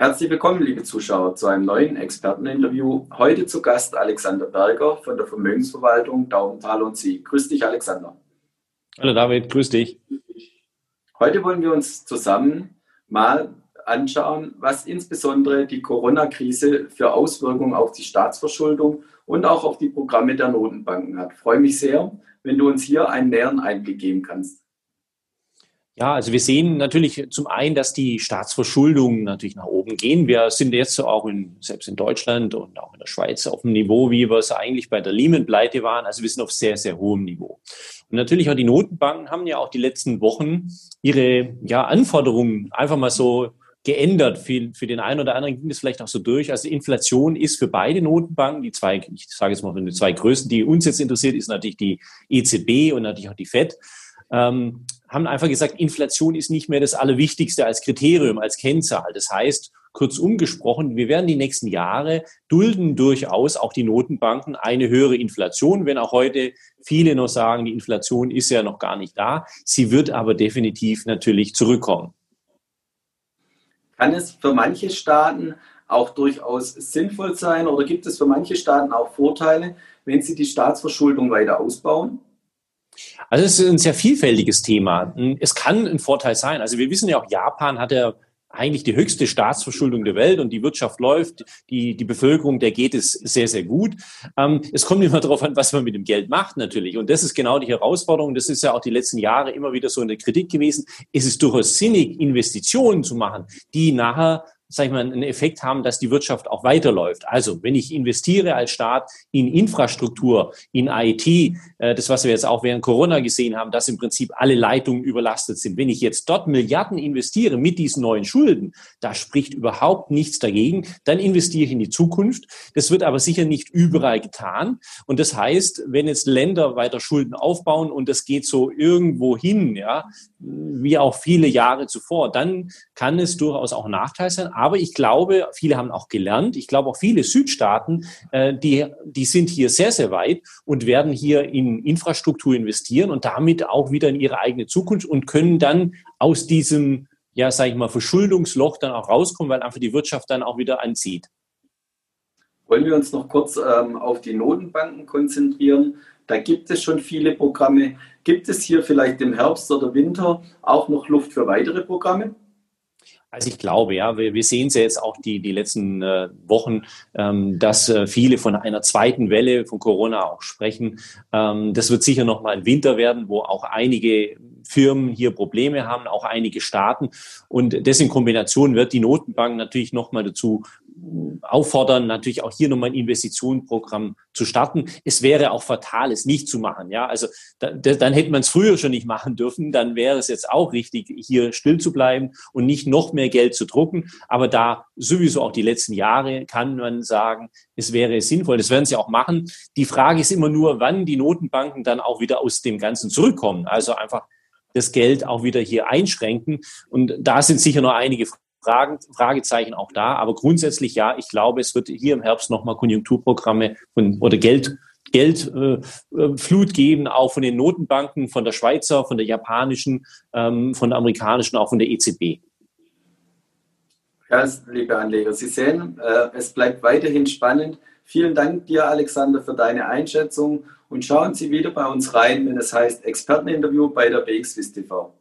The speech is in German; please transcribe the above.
Herzlich willkommen, liebe Zuschauer, zu einem neuen Experteninterview. Heute zu Gast Alexander Berger von der Vermögensverwaltung Daumenthal und Sie. Grüß dich, Alexander. Hallo David, grüß dich. Heute wollen wir uns zusammen mal anschauen, was insbesondere die Corona-Krise für Auswirkungen auf die Staatsverschuldung und auch auf die Programme der Notenbanken hat. Ich freue mich sehr, wenn du uns hier einen näheren Einblick geben kannst. Ja, also wir sehen natürlich zum einen, dass die Staatsverschuldungen natürlich nach oben gehen. Wir sind jetzt auch in, selbst in Deutschland und auch in der Schweiz auf einem Niveau, wie wir es eigentlich bei der Lehman-Pleite waren. Also wir sind auf sehr, sehr hohem Niveau. Und natürlich auch die Notenbanken haben ja auch die letzten Wochen ihre ja, Anforderungen einfach mal so geändert. Für, für den einen oder anderen ging das vielleicht auch so durch. Also Inflation ist für beide Notenbanken, die zwei, ich sage jetzt mal, die zwei größten, die uns jetzt interessiert, ist natürlich die EZB und natürlich auch die FED. Ähm, haben einfach gesagt, Inflation ist nicht mehr das Allerwichtigste als Kriterium, als Kennzahl. Das heißt, kurz umgesprochen, wir werden die nächsten Jahre dulden durchaus auch die Notenbanken eine höhere Inflation, wenn auch heute viele noch sagen, die Inflation ist ja noch gar nicht da. Sie wird aber definitiv natürlich zurückkommen. Kann es für manche Staaten auch durchaus sinnvoll sein oder gibt es für manche Staaten auch Vorteile, wenn sie die Staatsverschuldung weiter ausbauen? Also es ist ein sehr vielfältiges Thema. Es kann ein Vorteil sein. Also wir wissen ja auch, Japan hat ja eigentlich die höchste Staatsverschuldung der Welt und die Wirtschaft läuft, die, die Bevölkerung, der geht es sehr, sehr gut. Ähm, es kommt immer darauf an, was man mit dem Geld macht natürlich. Und das ist genau die Herausforderung. Das ist ja auch die letzten Jahre immer wieder so eine Kritik gewesen. Es ist durchaus sinnig, Investitionen zu machen, die nachher sag ich mal, einen Effekt haben, dass die Wirtschaft auch weiterläuft. Also wenn ich investiere als Staat in Infrastruktur, in IT, äh, das, was wir jetzt auch während Corona gesehen haben, dass im Prinzip alle Leitungen überlastet sind. Wenn ich jetzt dort Milliarden investiere mit diesen neuen Schulden, da spricht überhaupt nichts dagegen. Dann investiere ich in die Zukunft. Das wird aber sicher nicht überall getan. Und das heißt, wenn jetzt Länder weiter Schulden aufbauen und das geht so irgendwo hin, ja, wie auch viele Jahre zuvor, dann kann es durchaus auch ein Nachteil sein. Aber ich glaube, viele haben auch gelernt. Ich glaube auch viele Südstaaten, äh, die, die sind hier sehr, sehr weit und werden hier in Infrastruktur investieren und damit auch wieder in ihre eigene Zukunft und können dann aus diesem, ja, sage ich mal, Verschuldungsloch dann auch rauskommen, weil einfach die Wirtschaft dann auch wieder anzieht. Wollen wir uns noch kurz ähm, auf die Notenbanken konzentrieren? Da gibt es schon viele Programme. Gibt es hier vielleicht im Herbst oder Winter auch noch Luft für weitere Programme? Also ich glaube, ja, wir, wir sehen es ja jetzt auch die, die letzten äh, Wochen, ähm, dass äh, viele von einer zweiten Welle von Corona auch sprechen. Ähm, das wird sicher noch mal ein Winter werden, wo auch einige Firmen hier Probleme haben, auch einige Staaten. Und das in Kombination wird die Notenbank natürlich noch mal dazu auffordern, natürlich auch hier nochmal ein Investitionenprogramm zu starten. Es wäre auch fatal, es nicht zu machen. Ja, also da, dann hätte man es früher schon nicht machen dürfen. Dann wäre es jetzt auch richtig, hier still zu bleiben und nicht noch mehr Geld zu drucken. Aber da sowieso auch die letzten Jahre kann man sagen, es wäre sinnvoll. Das werden sie auch machen. Die Frage ist immer nur, wann die Notenbanken dann auch wieder aus dem Ganzen zurückkommen. Also einfach das Geld auch wieder hier einschränken. Und da sind sicher noch einige Fragen, Fragezeichen auch da. Aber grundsätzlich ja, ich glaube, es wird hier im Herbst nochmal Konjunkturprogramme von, oder Geld, Geldflut äh, geben, auch von den Notenbanken, von der Schweizer, von der japanischen, ähm, von der amerikanischen, auch von der EZB. Ja, liebe Anleger, Sie sehen, äh, es bleibt weiterhin spannend. Vielen Dank dir, Alexander, für deine Einschätzung und schauen Sie wieder bei uns rein, wenn es heißt Experteninterview bei der BXWIS TV.